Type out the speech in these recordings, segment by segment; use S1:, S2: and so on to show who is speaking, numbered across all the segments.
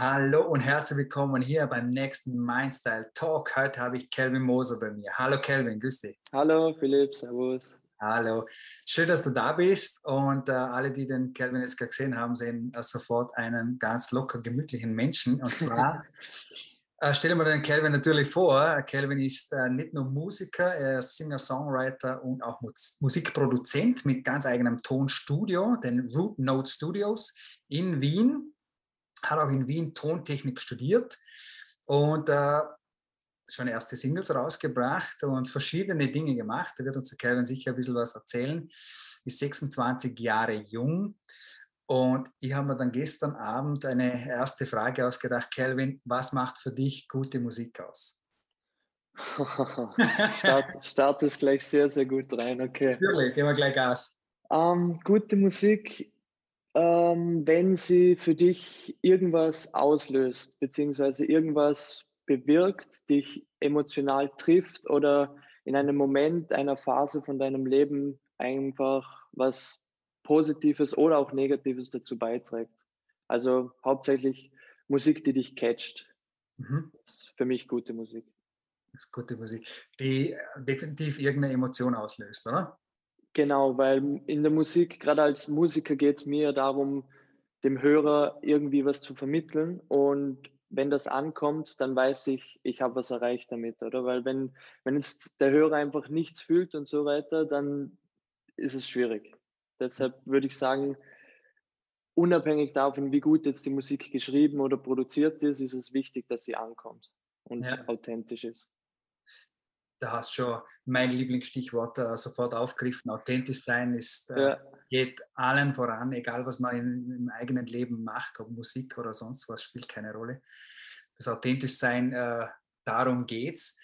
S1: Hallo und herzlich willkommen hier beim nächsten Mindstyle Talk. Heute habe ich Kelvin Moser bei mir. Hallo Kelvin, grüß dich.
S2: Hallo Philipp, servus.
S1: Hallo, schön, dass du da bist und äh, alle, die den Kelvin jetzt gesehen haben, sehen äh, sofort einen ganz locker gemütlichen Menschen. Und zwar äh, stellen wir den Kelvin natürlich vor. Kelvin ist äh, nicht nur Musiker, er ist Singer, Songwriter und auch Musikproduzent mit ganz eigenem Tonstudio, den Root Note Studios in Wien hat auch in Wien Tontechnik studiert und äh, schon erste Singles rausgebracht und verschiedene Dinge gemacht. Da wird uns der Calvin sicher ein bisschen was erzählen. Ist 26 Jahre jung. Und ich habe mir dann gestern Abend eine erste Frage ausgedacht. Calvin, was macht für dich gute Musik aus?
S2: start, start es gleich sehr, sehr gut rein, okay.
S1: Natürlich, gehen wir gleich Gas.
S2: Ähm, gute Musik ähm, wenn sie für dich irgendwas auslöst, beziehungsweise irgendwas bewirkt, dich emotional trifft oder in einem Moment, einer Phase von deinem Leben einfach was Positives oder auch Negatives dazu beiträgt. Also hauptsächlich Musik, die dich catcht. Mhm. Das ist für mich gute Musik.
S1: Das ist gute Musik, die definitiv irgendeine Emotion auslöst, oder?
S2: Genau, weil in der Musik, gerade als Musiker, geht es mir darum, dem Hörer irgendwie was zu vermitteln. Und wenn das ankommt, dann weiß ich, ich habe was erreicht damit, oder? Weil wenn, wenn jetzt der Hörer einfach nichts fühlt und so weiter, dann ist es schwierig. Deshalb würde ich sagen, unabhängig davon, wie gut jetzt die Musik geschrieben oder produziert ist, ist es wichtig, dass sie ankommt und ja. authentisch ist
S1: da hast du schon mein Lieblingsstichwort äh, sofort aufgegriffen. Authentisch sein ist, äh, ja. geht allen voran, egal was man in, im eigenen Leben macht, ob Musik oder sonst was, spielt keine Rolle. Das authentisch sein, äh, darum geht's.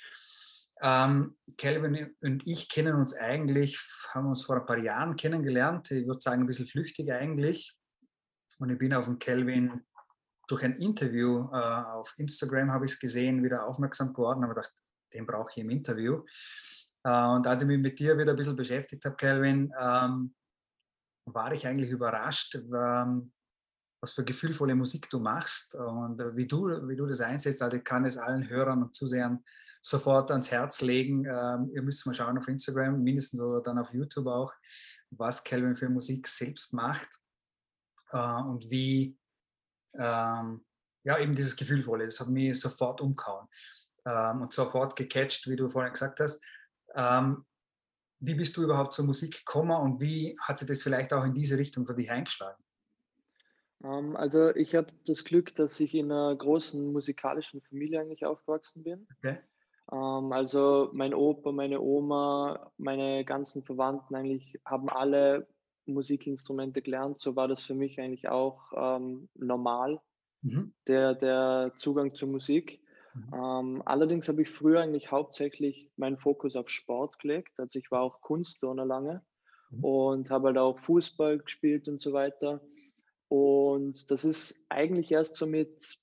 S1: Ähm, Calvin und ich kennen uns eigentlich, haben uns vor ein paar Jahren kennengelernt. Ich würde sagen, ein bisschen flüchtig eigentlich. Und ich bin auf den Calvin durch ein Interview äh, auf Instagram, habe ich es gesehen, wieder aufmerksam geworden. Aber gedacht, den brauche ich im Interview. Äh, und als ich mich mit dir wieder ein bisschen beschäftigt habe, Calvin, ähm, war ich eigentlich überrascht, ähm, was für gefühlvolle Musik du machst und wie du, wie du das einsetzt. Also ich kann es allen Hörern und Zusehern sofort ans Herz legen. Ähm, ihr müsst mal schauen auf Instagram, mindestens oder dann auf YouTube auch, was Calvin für Musik selbst macht äh, und wie ja, eben dieses Gefühlvolle, das hat mich sofort umgehauen und sofort gecatcht, wie du vorhin gesagt hast. Ähm, wie bist du überhaupt zur Musik gekommen und wie hat sich das vielleicht auch in diese Richtung für dich eingeschlagen?
S2: Ähm, also ich habe das Glück, dass ich in einer großen musikalischen Familie eigentlich aufgewachsen bin. Okay. Ähm, also mein Opa, meine Oma, meine ganzen Verwandten eigentlich haben alle Musikinstrumente gelernt. So war das für mich eigentlich auch ähm, normal, mhm. der, der Zugang zur Musik. Mhm. Ähm, allerdings habe ich früher eigentlich hauptsächlich meinen Fokus auf Sport gelegt. Also ich war auch Kunstturner lange mhm. und habe halt auch Fußball gespielt und so weiter. Und das ist eigentlich erst so mit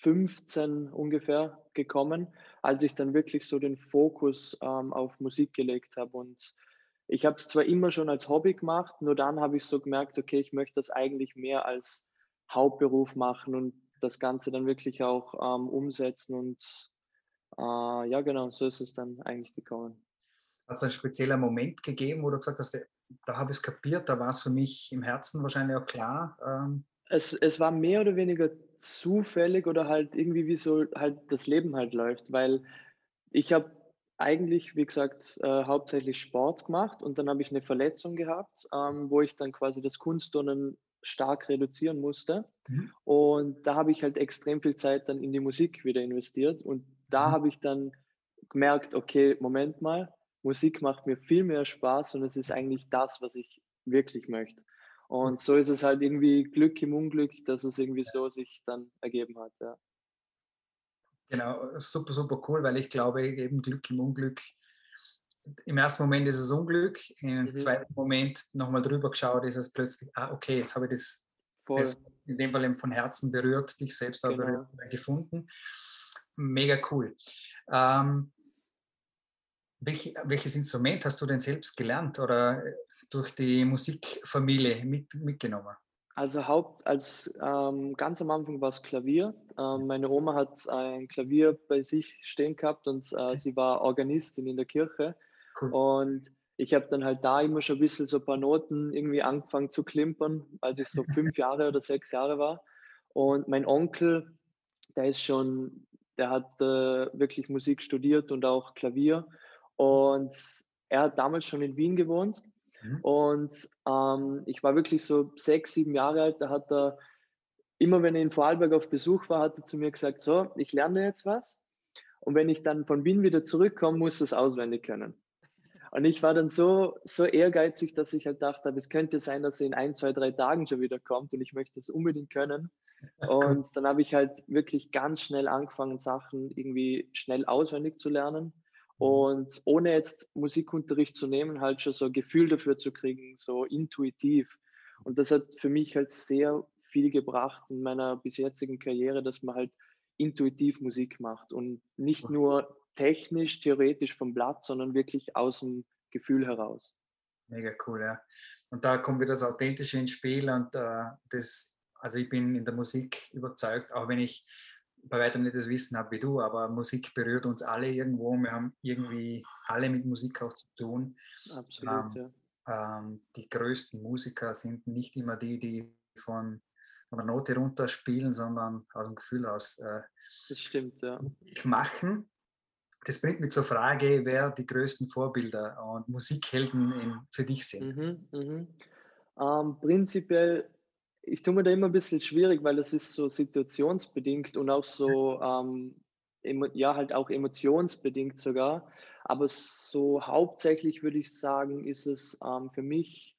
S2: 15 ungefähr gekommen, als ich dann wirklich so den Fokus ähm, auf Musik gelegt habe. Und ich habe es zwar immer schon als Hobby gemacht, nur dann habe ich so gemerkt, okay, ich möchte das eigentlich mehr als Hauptberuf machen und das Ganze dann wirklich auch ähm, umsetzen und äh, ja, genau, so ist es dann eigentlich gekommen.
S1: Hat es einen speziellen Moment gegeben, wo du gesagt hast, da habe ich es kapiert, da war es für mich im Herzen wahrscheinlich auch klar? Ähm
S2: es, es war mehr oder weniger zufällig oder halt irgendwie wie so halt das Leben halt läuft, weil ich habe eigentlich, wie gesagt, äh, hauptsächlich Sport gemacht und dann habe ich eine Verletzung gehabt, ähm, wo ich dann quasi das Kunstturnen stark reduzieren musste. Mhm. Und da habe ich halt extrem viel Zeit dann in die Musik wieder investiert. Und da mhm. habe ich dann gemerkt, okay, Moment mal, Musik macht mir viel mehr Spaß und es ist eigentlich das, was ich wirklich möchte. Und so ist es halt irgendwie Glück im Unglück, dass es irgendwie so sich dann ergeben hat. Ja.
S1: Genau, super, super cool, weil ich glaube, eben Glück im Unglück im ersten Moment ist es Unglück, im mhm. zweiten Moment nochmal drüber geschaut, ist es plötzlich, ah, okay, jetzt habe ich das, das in dem Fall von Herzen berührt, dich selbst genau. berührt, äh, gefunden. Mega cool. Ähm, welch, welches Instrument hast du denn selbst gelernt oder durch die Musikfamilie mit, mitgenommen?
S2: Also Haupt, als ähm, ganz am Anfang war es Klavier. Ähm, meine Oma hat ein Klavier bei sich stehen gehabt und äh, sie war Organistin in der Kirche. Cool. Und ich habe dann halt da immer schon ein bisschen so ein paar Noten irgendwie angefangen zu klimpern, als ich so fünf Jahre oder sechs Jahre war. Und mein Onkel, der ist schon, der hat äh, wirklich Musik studiert und auch Klavier. Und er hat damals schon in Wien gewohnt Mhm. Und ähm, ich war wirklich so sechs, sieben Jahre alt. Da hat er, immer wenn er in Vorarlberg auf Besuch war, hat er zu mir gesagt, so, ich lerne jetzt was. Und wenn ich dann von Wien wieder zurückkomme, muss das auswendig können. Und ich war dann so, so ehrgeizig, dass ich halt dachte, es könnte sein, dass er in ein, zwei, drei Tagen schon wieder kommt und ich möchte das unbedingt können. Und dann habe ich halt wirklich ganz schnell angefangen, Sachen irgendwie schnell auswendig zu lernen. Mhm. Und ohne jetzt Musikunterricht zu nehmen, halt schon so ein Gefühl dafür zu kriegen, so intuitiv. Und das hat für mich halt sehr viel gebracht in meiner bis jetzigen Karriere, dass man halt intuitiv Musik macht und nicht nur technisch, theoretisch vom Blatt, sondern wirklich aus dem Gefühl heraus.
S1: Mega cool, ja. Und da kommt wieder das Authentische ins Spiel und äh, das, also ich bin in der Musik überzeugt, auch wenn ich bei weitem nicht das Wissen habe wie du, aber Musik berührt uns alle irgendwo. Wir haben irgendwie alle mit Musik auch zu tun.
S2: Absolut, ähm,
S1: ja. Ähm, die größten Musiker sind nicht immer die, die von, von der Note runter spielen, sondern aus dem Gefühl raus äh,
S2: das stimmt, ja.
S1: Machen. Das bringt mich zur Frage, wer die größten Vorbilder und Musikhelden in, für dich sind.
S2: Mhm, mhm. Ähm, prinzipiell ich tue mir da immer ein bisschen schwierig, weil das ist so situationsbedingt und auch so, ähm, ja, halt auch emotionsbedingt sogar. Aber so hauptsächlich würde ich sagen, ist es ähm, für mich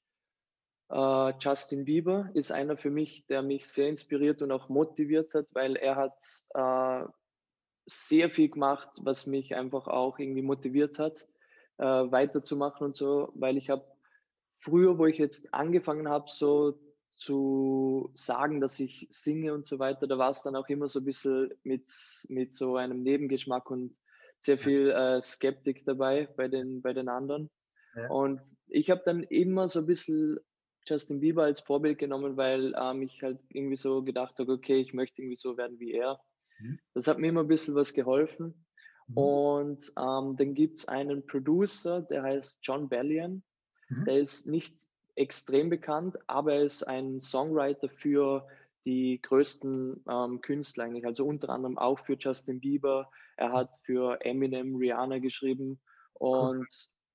S2: äh, Justin Bieber, ist einer für mich, der mich sehr inspiriert und auch motiviert hat, weil er hat äh, sehr viel gemacht, was mich einfach auch irgendwie motiviert hat, äh, weiterzumachen und so, weil ich habe früher, wo ich jetzt angefangen habe, so zu sagen, dass ich singe und so weiter, da war es dann auch immer so ein bisschen mit, mit so einem Nebengeschmack und sehr viel äh, Skeptik dabei bei den, bei den anderen. Ja. Und ich habe dann immer so ein bisschen Justin Bieber als Vorbild genommen, weil ähm, ich halt irgendwie so gedacht habe, okay, ich möchte irgendwie so werden wie er. Mhm. Das hat mir immer ein bisschen was geholfen. Mhm. Und ähm, dann gibt es einen Producer, der heißt John Bellion. Mhm. Der ist nicht extrem bekannt, aber er ist ein Songwriter für die größten ähm, Künstler eigentlich, also unter anderem auch für Justin Bieber. Er hat für Eminem, Rihanna geschrieben und cool.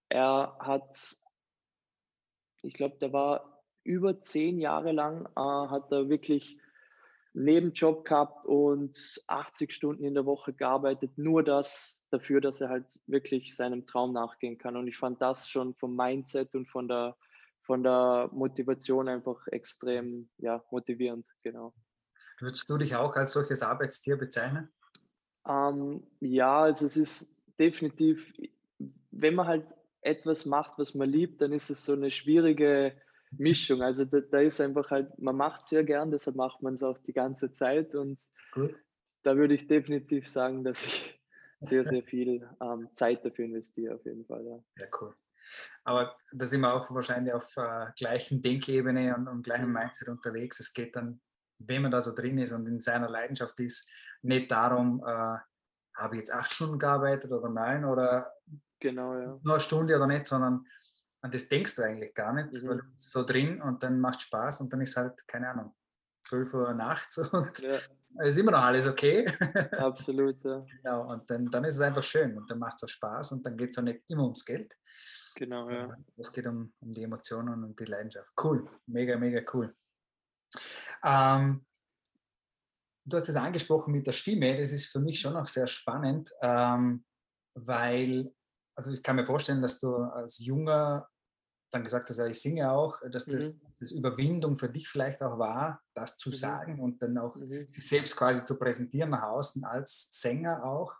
S2: er hat, ich glaube, der war über zehn Jahre lang, äh, hat er wirklich Nebenjob gehabt und 80 Stunden in der Woche gearbeitet, nur das dafür, dass er halt wirklich seinem Traum nachgehen kann. Und ich fand das schon vom Mindset und von der von der Motivation einfach extrem ja, motivierend, genau.
S1: Würdest du dich auch als solches Arbeitstier bezeichnen?
S2: Ähm, ja, also es ist definitiv, wenn man halt etwas macht, was man liebt, dann ist es so eine schwierige Mischung. Also da, da ist einfach halt, man macht es ja gern, deshalb macht man es auch die ganze Zeit und Gut. da würde ich definitiv sagen, dass ich sehr, sehr viel ähm, Zeit dafür investiere, auf jeden Fall. Ja,
S1: ja cool. Aber da sind wir auch wahrscheinlich auf äh, gleichen Denkebene und, und gleichem Mindset unterwegs. Es geht dann, wenn man da so drin ist und in seiner Leidenschaft ist, nicht darum, äh, habe ich jetzt acht Stunden gearbeitet oder neun oder
S2: genau, ja.
S1: nur eine Stunde oder nicht, sondern an das denkst du eigentlich gar nicht, mhm. weil du bist so drin und dann macht Spaß und dann ist halt, keine Ahnung, 12 Uhr nachts und ja. ist immer noch alles okay.
S2: Absolut, ja.
S1: Genau, und dann, dann ist es einfach schön und dann macht es auch Spaß und dann geht es auch nicht immer ums Geld,
S2: Genau, ja.
S1: Es geht um, um die Emotionen und die Leidenschaft. Cool, mega, mega cool. Ähm, du hast es angesprochen mit der Stimme, das ist für mich schon auch sehr spannend, ähm, weil, also ich kann mir vorstellen, dass du als junger dann gesagt hast, ja, ich singe auch, dass das, mhm. das Überwindung für dich vielleicht auch war, das zu mhm. sagen und dann auch mhm. selbst quasi zu präsentieren nach außen als Sänger auch.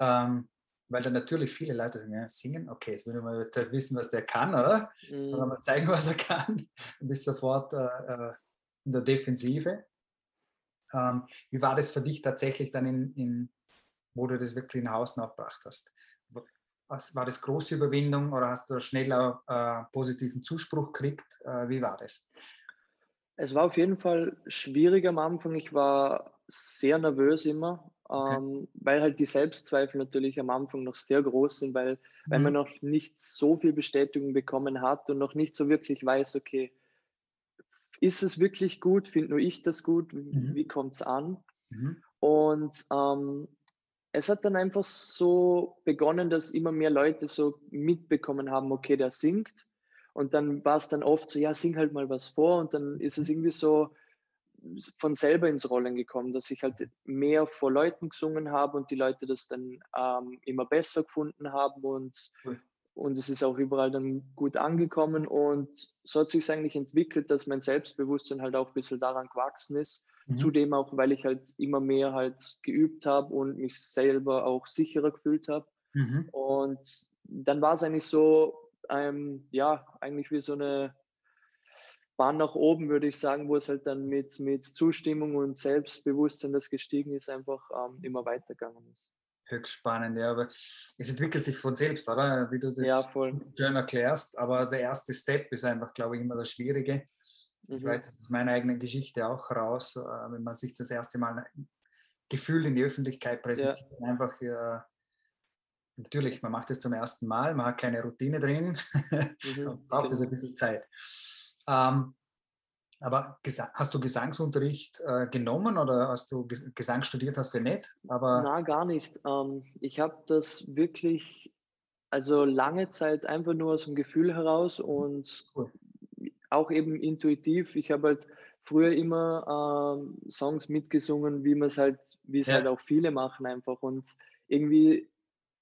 S1: Ähm, weil dann natürlich viele Leute sagen, ja, singen, okay, jetzt will ich mal jetzt wissen, was der kann, oder? Mhm. Sondern mal zeigen, was er kann und ist sofort äh, äh, in der Defensive. Ähm, wie war das für dich tatsächlich dann, in, in, wo du das wirklich nach außen aufgebracht hast? Was, war das große Überwindung oder hast du schnell auch äh, positiven Zuspruch gekriegt? Äh, wie war das?
S2: Es war auf jeden Fall schwierig am Anfang. Ich war sehr nervös immer, okay. ähm, weil halt die Selbstzweifel natürlich am Anfang noch sehr groß sind, weil, mhm. weil man noch nicht so viel Bestätigung bekommen hat und noch nicht so wirklich weiß, okay, ist es wirklich gut? Finde nur ich das gut? Mhm. Wie kommt es an? Mhm. Und ähm, es hat dann einfach so begonnen, dass immer mehr Leute so mitbekommen haben, okay, der singt. Und dann war es dann oft so, ja, sing halt mal was vor. Und dann ist es irgendwie so von selber ins Rollen gekommen, dass ich halt mehr vor Leuten gesungen habe und die Leute das dann ähm, immer besser gefunden haben und, cool und es ist auch überall dann gut angekommen und so hat sich eigentlich entwickelt, dass mein Selbstbewusstsein halt auch ein bisschen daran gewachsen ist. Mhm. Zudem auch, weil ich halt immer mehr halt geübt habe und mich selber auch sicherer gefühlt habe. Mhm. Und dann war es eigentlich so, ähm, ja, eigentlich wie so eine Bahn nach oben, würde ich sagen, wo es halt dann mit, mit Zustimmung und Selbstbewusstsein, das gestiegen ist, einfach ähm, immer weitergegangen ist
S1: höchst spannend, ja. Aber es entwickelt sich von selbst, oder? Wie du das ja, schön erklärst. Aber der erste Step ist einfach, glaube ich, immer das Schwierige. Ich mhm. weiß aus meiner eigenen Geschichte auch raus, äh, wenn man sich das erste Mal Gefühl in die Öffentlichkeit präsentiert, ja. einfach natürlich, man macht es zum ersten Mal, man hat keine Routine drin, mhm, braucht es genau. ein bisschen Zeit. Ähm, aber hast du Gesangsunterricht äh, genommen oder hast du Gesang studiert, hast du nicht?
S2: Aber Na, gar nicht. Ähm, ich habe das wirklich, also lange Zeit einfach nur aus dem Gefühl heraus und cool. auch eben intuitiv. Ich habe halt früher immer ähm, Songs mitgesungen, wie man es halt, wie es ja. halt auch viele machen einfach und irgendwie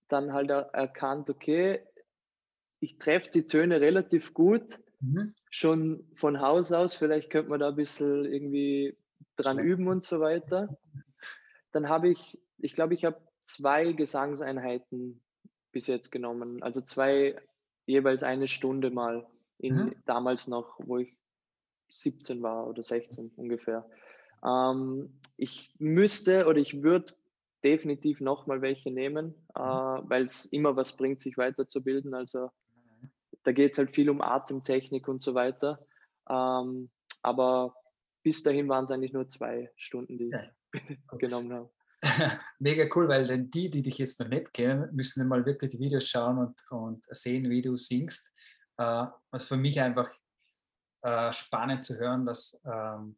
S2: dann halt erkannt, okay, ich treffe die Töne relativ gut Mhm. Schon von Haus aus, vielleicht könnte man da ein bisschen irgendwie dran üben und so weiter. Dann habe ich, ich glaube, ich habe zwei Gesangseinheiten bis jetzt genommen. Also zwei, jeweils eine Stunde mal. In, mhm. Damals noch, wo ich 17 war oder 16 ungefähr. Ähm, ich müsste oder ich würde definitiv nochmal welche nehmen, mhm. äh, weil es immer was bringt, sich weiterzubilden. Also da geht es halt viel um Atemtechnik und so weiter. Ähm, aber bis dahin waren es eigentlich nur zwei Stunden, die ja. ich genommen habe.
S1: Mega cool, weil denn die, die dich jetzt noch nicht kennen, müssen mal wirklich die Videos schauen und, und sehen, wie du singst. Äh, was für mich einfach äh, spannend zu hören, dass ähm,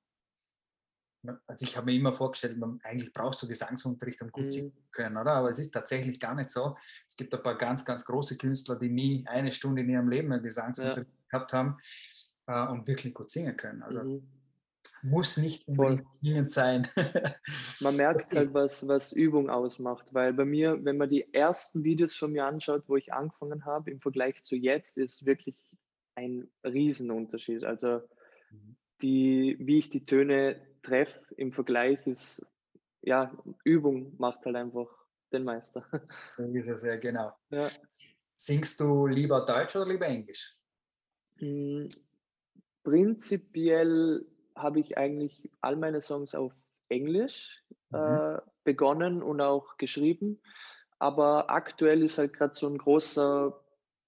S1: also ich habe mir immer vorgestellt, man, eigentlich brauchst du Gesangsunterricht, um gut mhm. singen zu können, oder? Aber es ist tatsächlich gar nicht so. Es gibt ein paar ganz, ganz große Künstler, die nie eine Stunde in ihrem Leben einen Gesangsunterricht ja. gehabt haben äh, und wirklich gut singen können. Also mhm. muss nicht unbedingt singend sein.
S2: man merkt halt, was, was Übung ausmacht, weil bei mir, wenn man die ersten Videos von mir anschaut, wo ich angefangen habe, im Vergleich zu jetzt, ist wirklich ein Riesenunterschied. Also mhm. die, wie ich die Töne Treff im Vergleich ist, ja, Übung macht halt einfach den Meister.
S1: So ist es ja, genau. Ja. Singst du lieber Deutsch oder lieber Englisch?
S2: Hm, prinzipiell habe ich eigentlich all meine Songs auf Englisch mhm. äh, begonnen und auch geschrieben. Aber aktuell ist halt gerade so ein großer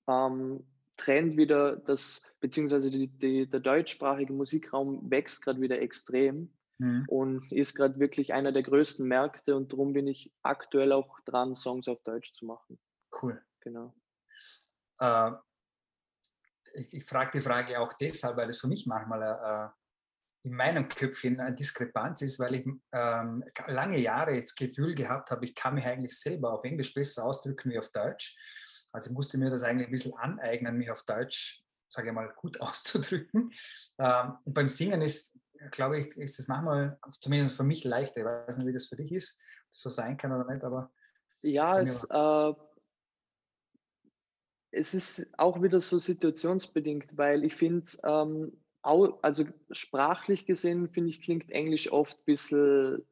S2: ähm, Trend wieder, dass, beziehungsweise die, die, der deutschsprachige Musikraum wächst gerade wieder extrem mhm. und ist gerade wirklich einer der größten Märkte und darum bin ich aktuell auch dran, Songs auf Deutsch zu machen.
S1: Cool.
S2: Genau.
S1: Äh, ich, ich frage die Frage auch deshalb, weil es für mich manchmal äh, in meinem Köpfchen eine Diskrepanz ist, weil ich ähm, lange Jahre jetzt Gefühl gehabt habe, ich kann mich eigentlich selber auf Englisch besser ausdrücken wie auf Deutsch. Also ich musste mir das eigentlich ein bisschen aneignen, mich auf Deutsch, sage ich mal, gut auszudrücken. Ähm, und beim Singen ist glaube ich, ist es manchmal, zumindest für mich leichter. Ich weiß nicht, wie das für dich ist, ob das so sein kann oder nicht, aber.
S2: Ja, es, äh, es ist auch wieder so situationsbedingt, weil ich finde, ähm, also sprachlich gesehen, finde ich, klingt Englisch oft ein bisschen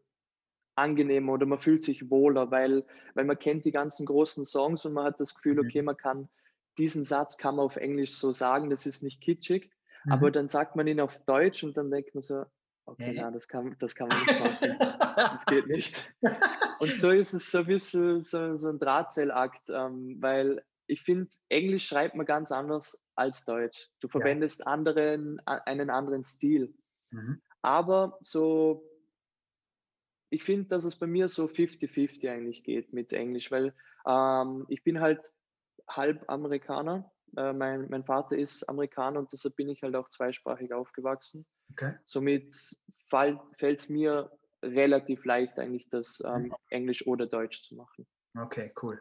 S2: angenehmer oder man fühlt sich wohler, weil, weil man kennt die ganzen großen Songs und man hat das Gefühl, mhm. okay, man kann diesen Satz kann man auf Englisch so sagen, das ist nicht kitschig. Mhm. Aber dann sagt man ihn auf Deutsch und dann denkt man so, okay, nee. na, das kann, das kann man nicht machen. das geht nicht. Und so ist es so ein bisschen so, so ein Drahtseilakt, ähm, weil ich finde, Englisch schreibt man ganz anders als Deutsch. Du verwendest ja. anderen, einen anderen Stil. Mhm. Aber so, ich finde, dass es bei mir so 50-50 eigentlich geht mit Englisch, weil ähm, ich bin halt halb Amerikaner. Äh, mein, mein Vater ist Amerikaner und deshalb bin ich halt auch zweisprachig aufgewachsen. Okay. Somit fällt es mir relativ leicht, eigentlich das ähm, mhm. Englisch oder Deutsch zu machen.
S1: Okay, cool.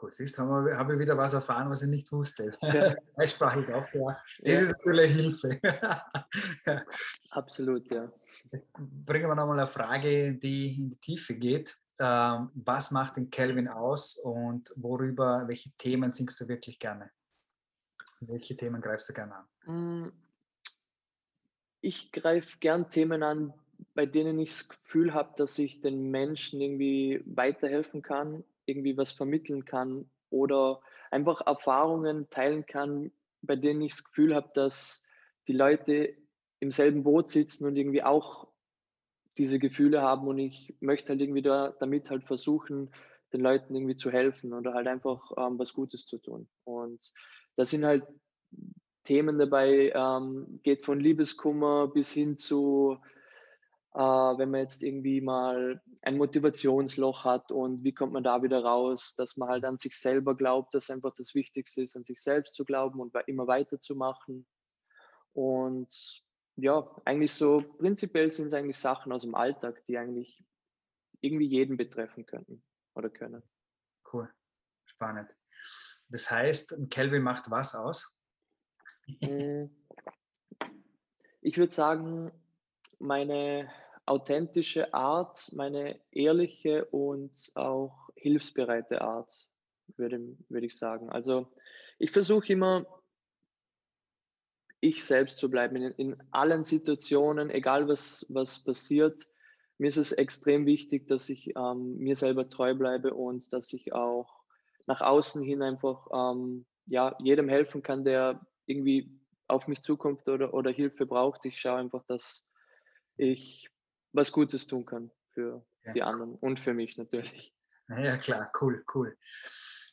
S1: Cool. Siehst du, habe ich wieder was erfahren, was ich nicht wusste. Ja. Zweisprachig auch, ja. Das ja. ist natürlich Hilfe.
S2: ja. Absolut, ja.
S1: Jetzt bringen wir nochmal eine Frage, die in die Tiefe geht. Ähm, was macht den Kelvin aus und worüber, welche Themen singst du wirklich gerne? Welche Themen greifst du gerne an? Mm,
S2: ich greife gern Themen an, bei denen ich das Gefühl habe, dass ich den Menschen irgendwie weiterhelfen kann, irgendwie was vermitteln kann oder einfach Erfahrungen teilen kann, bei denen ich das Gefühl habe, dass die Leute im selben Boot sitzen und irgendwie auch diese Gefühle haben und ich möchte halt irgendwie da, damit halt versuchen, den Leuten irgendwie zu helfen oder halt einfach ähm, was Gutes zu tun. Und da sind halt Themen dabei, ähm, geht von Liebeskummer bis hin zu äh, wenn man jetzt irgendwie mal ein Motivationsloch hat und wie kommt man da wieder raus, dass man halt an sich selber glaubt, dass einfach das Wichtigste ist, an sich selbst zu glauben und immer weiterzumachen. Und ja, eigentlich so prinzipiell sind es eigentlich Sachen aus dem Alltag, die eigentlich irgendwie jeden betreffen könnten oder können.
S1: Cool, spannend. Das heißt, Kelvin macht was aus?
S2: Hm. Ich würde sagen, meine authentische Art, meine ehrliche und auch hilfsbereite Art, würde, würde ich sagen. Also ich versuche immer, ich selbst zu bleiben in, in allen Situationen, egal was, was passiert. Mir ist es extrem wichtig, dass ich ähm, mir selber treu bleibe und dass ich auch nach außen hin einfach ähm, ja, jedem helfen kann, der irgendwie auf mich zukommt oder, oder Hilfe braucht. Ich schaue einfach, dass ich was Gutes tun kann für ja, die anderen und für mich natürlich.
S1: Ja, klar, cool, cool.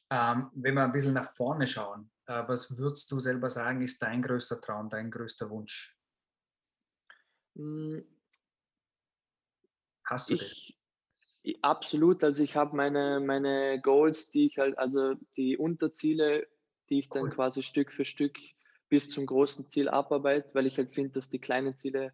S1: Ähm, wenn wir ein bisschen nach vorne schauen, äh, was würdest du selber sagen, ist dein größter Traum, dein größter Wunsch?
S2: Hm. Hast du ich, den? Absolut, also ich habe meine, meine Goals, die ich halt, also die Unterziele, die ich dann cool. quasi Stück für Stück bis zum großen Ziel abarbeite, weil ich halt finde, dass die kleinen Ziele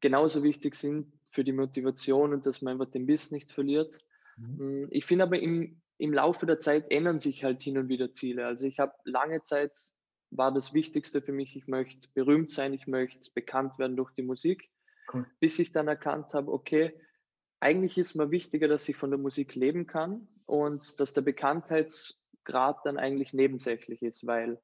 S2: genauso wichtig sind für die Motivation und dass man einfach den Biss nicht verliert. Mhm. Hm, ich finde aber im, im Laufe der Zeit ändern sich halt hin und wieder Ziele. Also ich habe lange Zeit war das Wichtigste für mich, ich möchte berühmt sein, ich möchte bekannt werden durch die Musik, cool. bis ich dann erkannt habe, okay, eigentlich ist mir wichtiger, dass ich von der Musik leben kann und dass der Bekanntheitsgrad dann eigentlich nebensächlich ist, weil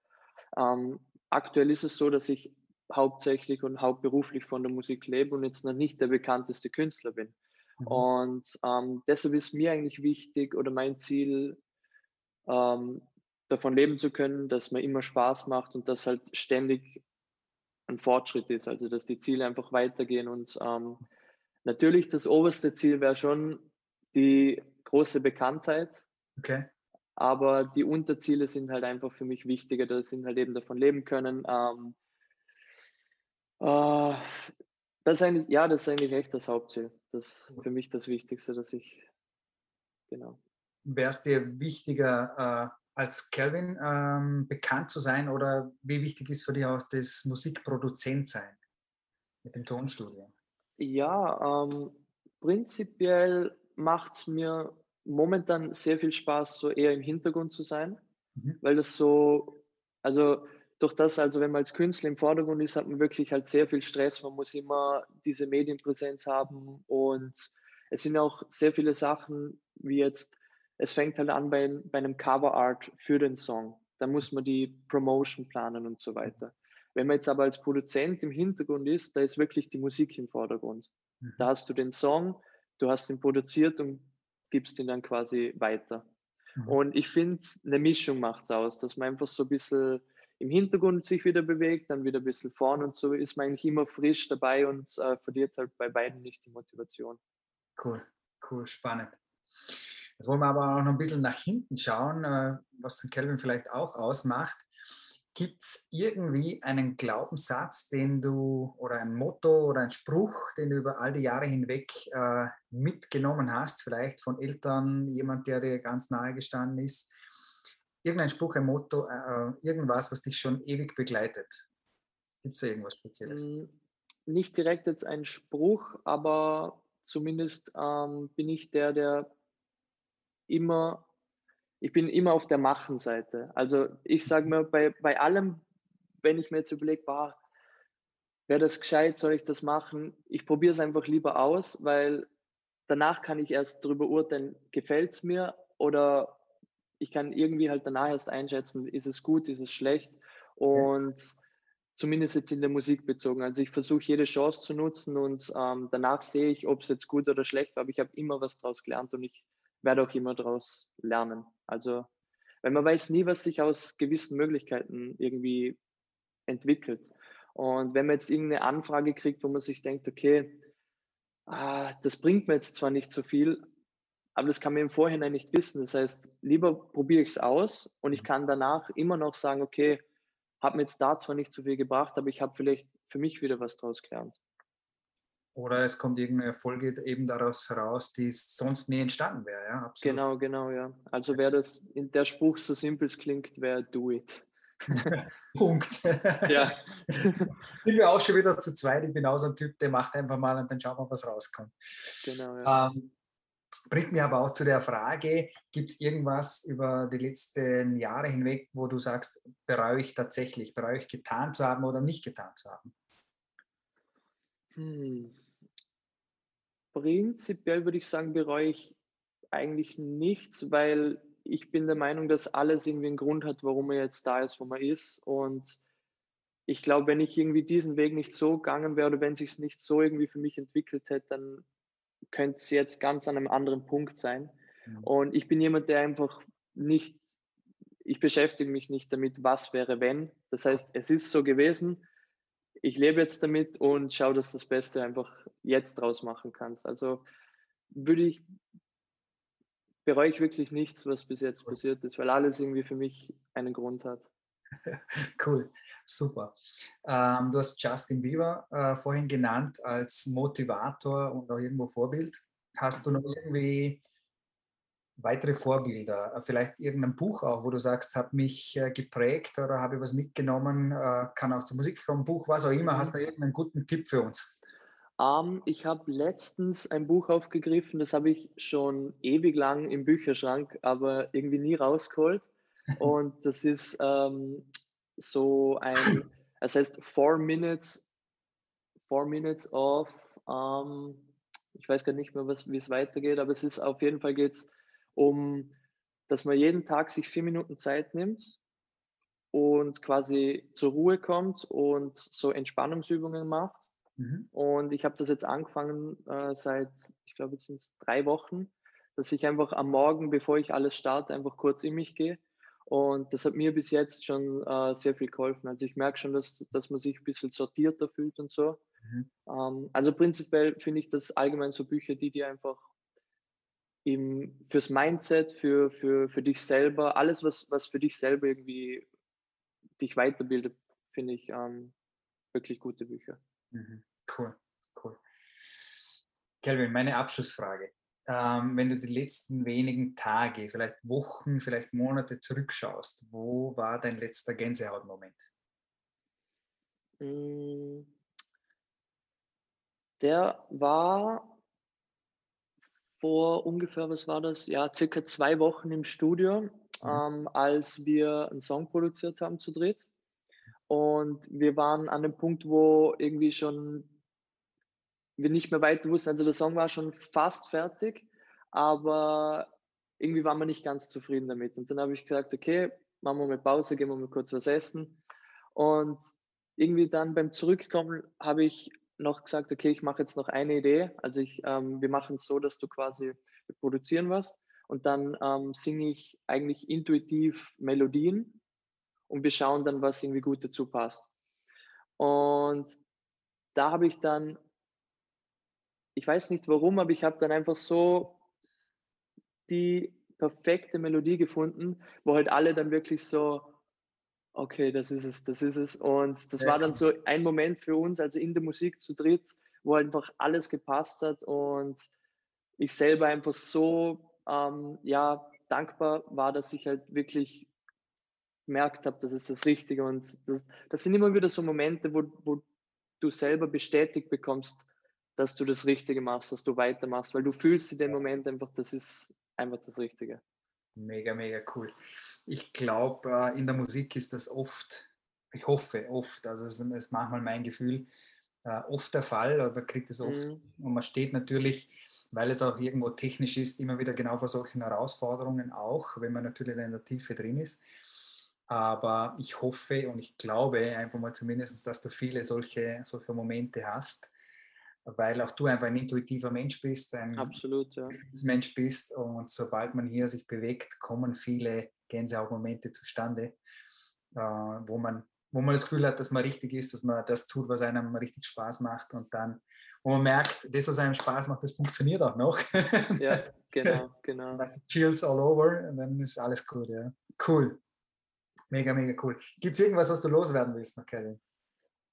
S2: ähm, aktuell ist es so, dass ich hauptsächlich und hauptberuflich von der Musik lebe und jetzt noch nicht der bekannteste Künstler bin. Mhm. Und ähm, deshalb ist mir eigentlich wichtig oder mein Ziel, ähm, davon leben zu können, dass mir immer Spaß macht und dass halt ständig ein Fortschritt ist, also dass die Ziele einfach weitergehen. Und ähm, natürlich das oberste Ziel wäre schon die große Bekanntheit. Okay. Aber die Unterziele sind halt einfach für mich wichtiger, dass sind halt eben davon leben können, ähm, Uh, das ist eigentlich, ja, das ist eigentlich echt das Hauptziel. Das ist für mich das Wichtigste, dass ich, genau.
S1: Wäre es dir wichtiger, äh, als Kelvin ähm, bekannt zu sein oder wie wichtig ist für dich auch das Musikproduzent-Sein mit dem Tonstudio?
S2: Ja, ähm, prinzipiell macht es mir momentan sehr viel Spaß, so eher im Hintergrund zu sein, mhm. weil das so, also durch das, also wenn man als Künstler im Vordergrund ist, hat man wirklich halt sehr viel Stress. Man muss immer diese Medienpräsenz haben und es sind auch sehr viele Sachen, wie jetzt, es fängt halt an bei, bei einem Cover Art für den Song. Da muss man die Promotion planen und so weiter. Wenn man jetzt aber als Produzent im Hintergrund ist, da ist wirklich die Musik im Vordergrund. Mhm. Da hast du den Song, du hast ihn produziert und gibst ihn dann quasi weiter. Mhm. Und ich finde, eine Mischung macht es aus, dass man einfach so ein bisschen im Hintergrund sich wieder bewegt, dann wieder ein bisschen vorn und so ist man eigentlich immer frisch dabei und äh, verliert halt bei beiden nicht die Motivation.
S1: Cool, cool, spannend. Jetzt wollen wir aber auch noch ein bisschen nach hinten schauen, äh, was den Kelvin vielleicht auch ausmacht. Gibt es irgendwie einen Glaubenssatz, den du oder ein Motto oder ein Spruch, den du über all die Jahre hinweg äh, mitgenommen hast, vielleicht von Eltern, jemand, der dir ganz nahe gestanden ist? Irgendein Spruch, ein Motto, äh, äh irgendwas, was dich schon ewig begleitet? Gibt es irgendwas Spezielles? Hm,
S2: nicht direkt jetzt ein Spruch, aber zumindest ähm, bin ich der, der immer ich bin immer auf der Machen-Seite. Also ich sage mir bei, bei allem, wenn ich mir jetzt überlege, wäre das gescheit, soll ich das machen? Ich probiere es einfach lieber aus, weil danach kann ich erst darüber urteilen, gefällt es mir oder ich kann irgendwie halt danach erst einschätzen, ist es gut, ist es schlecht und ja. zumindest jetzt in der Musik bezogen. Also ich versuche jede Chance zu nutzen und ähm, danach sehe ich, ob es jetzt gut oder schlecht war, aber ich habe immer was daraus gelernt und ich werde auch immer daraus lernen. Also, weil man weiß nie, was sich aus gewissen Möglichkeiten irgendwie entwickelt. Und wenn man jetzt irgendeine Anfrage kriegt, wo man sich denkt, okay, ah, das bringt mir jetzt zwar nicht so viel, aber das kann man im Vorhinein nicht wissen. Das heißt, lieber probiere ich es aus und ich kann danach immer noch sagen, okay, hat mir jetzt da zwar nicht so viel gebracht, aber ich habe vielleicht für mich wieder was draus gelernt.
S1: Oder es kommt irgendeine Folge eben daraus heraus, die sonst nie entstanden wäre. Ja?
S2: Absolut. Genau, genau, ja. Also wäre das, in der Spruch so simpel es klingt, wäre do it.
S1: Punkt. Ja. Sind wir auch schon wieder zu zweit. Ich bin auch so ein Typ, der macht einfach mal und dann schauen wir, was rauskommt. Genau, ja. Ähm, bringt mir aber auch zu der Frage, gibt es irgendwas über die letzten Jahre hinweg, wo du sagst, bereue ich tatsächlich, bereue ich getan zu haben oder nicht getan zu haben?
S2: Hm. Prinzipiell würde ich sagen, bereue ich eigentlich nichts, weil ich bin der Meinung, dass alles irgendwie einen Grund hat, warum man jetzt da ist, wo man ist. Und ich glaube, wenn ich irgendwie diesen Weg nicht so gegangen wäre oder wenn sich es nicht so irgendwie für mich entwickelt hätte, dann könnte es jetzt ganz an einem anderen Punkt sein. Mhm. Und ich bin jemand, der einfach nicht, ich beschäftige mich nicht damit, was wäre, wenn. Das heißt, es ist so gewesen ich lebe jetzt damit und schaue, dass du das Beste einfach jetzt draus machen kannst. Also würde ich, bereue ich wirklich nichts, was bis jetzt passiert ist, weil alles irgendwie für mich einen Grund hat.
S1: Cool, super. Ähm, du hast Justin Bieber äh, vorhin genannt als Motivator und auch irgendwo Vorbild. Hast du noch irgendwie weitere Vorbilder? Äh, vielleicht irgendein Buch auch, wo du sagst, hat mich äh, geprägt oder habe ich was mitgenommen, äh, kann aus der Musik kommen, Buch, was auch immer. Hast du mhm. irgendeinen guten Tipp für uns?
S2: Um, ähm, ich habe letztens ein Buch aufgegriffen, das habe ich schon ewig lang im Bücherschrank, aber irgendwie nie rausgeholt. Und das ist ähm, so ein, es heißt Four Minutes, Four Minutes of, um, ähm, ich weiß gar nicht mehr, wie es weitergeht, aber es ist auf jeden Fall geht es um, dass man jeden Tag sich vier Minuten Zeit nimmt und quasi zur Ruhe kommt und so Entspannungsübungen macht. Mhm. Und ich habe das jetzt angefangen äh, seit, ich glaube, jetzt sind es drei Wochen, dass ich einfach am Morgen, bevor ich alles starte, einfach kurz in mich gehe. Und das hat mir bis jetzt schon äh, sehr viel geholfen. Also ich merke schon, dass, dass man sich ein bisschen sortierter fühlt und so. Mhm. Ähm, also prinzipiell finde ich das allgemein so Bücher, die dir einfach im, fürs Mindset, für, für, für dich selber, alles, was, was für dich selber irgendwie dich weiterbildet, finde ich ähm, wirklich gute Bücher.
S1: Mhm. Cool, cool. Kelvin, meine Abschlussfrage. Ähm, wenn du die letzten wenigen Tage, vielleicht Wochen, vielleicht Monate zurückschaust, wo war dein letzter Gänsehautmoment?
S2: Hm. Der war vor ungefähr, was war das? Ja, circa zwei Wochen im Studio, mhm. ähm, als wir einen Song produziert haben zu dritt. Und wir waren an dem Punkt, wo irgendwie schon wir nicht mehr weiter wussten. Also der Song war schon fast fertig, aber irgendwie waren wir nicht ganz zufrieden damit. Und dann habe ich gesagt, okay, machen wir mal Pause, gehen wir mal kurz was essen. Und irgendwie dann beim Zurückkommen habe ich noch gesagt, okay, ich mache jetzt noch eine Idee. Also ich, ähm, wir machen es so, dass du quasi produzieren was und dann ähm, singe ich eigentlich intuitiv Melodien und wir schauen dann, was irgendwie gut dazu passt. Und da habe ich dann, ich weiß nicht warum, aber ich habe dann einfach so die perfekte Melodie gefunden, wo halt alle dann wirklich so Okay, das ist es, das ist es. Und das ja. war dann so ein Moment für uns, also in der Musik zu dritt, wo einfach alles gepasst hat und ich selber einfach so ähm, ja, dankbar war, dass ich halt wirklich gemerkt habe, das ist das Richtige. Und das, das sind immer wieder so Momente, wo, wo du selber bestätigt bekommst, dass du das Richtige machst, dass du weitermachst, weil du fühlst in dem Moment einfach, das ist einfach das Richtige.
S1: Mega, mega cool. Ich glaube, äh, in der Musik ist das oft, ich hoffe oft, also es ist manchmal mein Gefühl, äh, oft der Fall, oder man kriegt es oft mhm. und man steht natürlich, weil es auch irgendwo technisch ist, immer wieder genau vor solchen Herausforderungen auch, wenn man natürlich in der Tiefe drin ist. Aber ich hoffe und ich glaube einfach mal zumindest, dass du viele solche, solche Momente hast, weil auch du einfach ein intuitiver Mensch bist, ein
S2: Absolut, ja.
S1: Mensch bist und sobald man hier sich bewegt, kommen viele Gänsehautmomente zustande, äh, wo, man, wo man das Gefühl hat, dass man richtig ist, dass man das tut, was einem richtig Spaß macht und dann, wo man merkt, das, was einem Spaß macht, das funktioniert auch noch.
S2: Ja, genau, genau.
S1: Chills all over und dann ist alles gut, ja. Cool. Mega, mega cool. Gibt es irgendwas, was du loswerden willst noch, Kevin?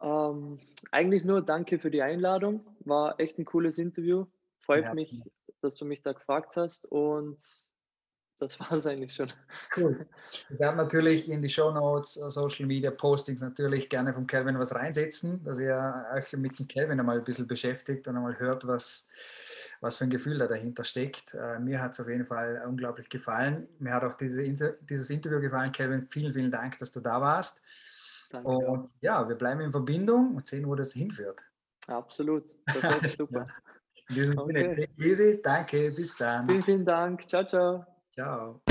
S2: Ähm, eigentlich nur danke für die Einladung. War echt ein cooles Interview. Freut ja, mich, dass du mich da gefragt hast und das war es eigentlich schon.
S1: Cool. Wir werden natürlich in die Show Notes, äh, Social Media Postings natürlich gerne von Kelvin was reinsetzen, dass ihr euch mit dem Kelvin einmal ein bisschen beschäftigt und einmal hört, was, was für ein Gefühl da dahinter steckt. Äh, mir hat es auf jeden Fall unglaublich gefallen. Mir hat auch diese dieses Interview gefallen. Kevin, vielen, vielen Dank, dass du da warst. Danke. Und ja, wir bleiben in Verbindung und sehen, wo das hinführt.
S2: Absolut. Das ist super.
S1: In diesem okay. Sinne, easy. Danke, bis dann.
S2: Vielen, vielen Dank. Ciao, ciao.
S1: Ciao.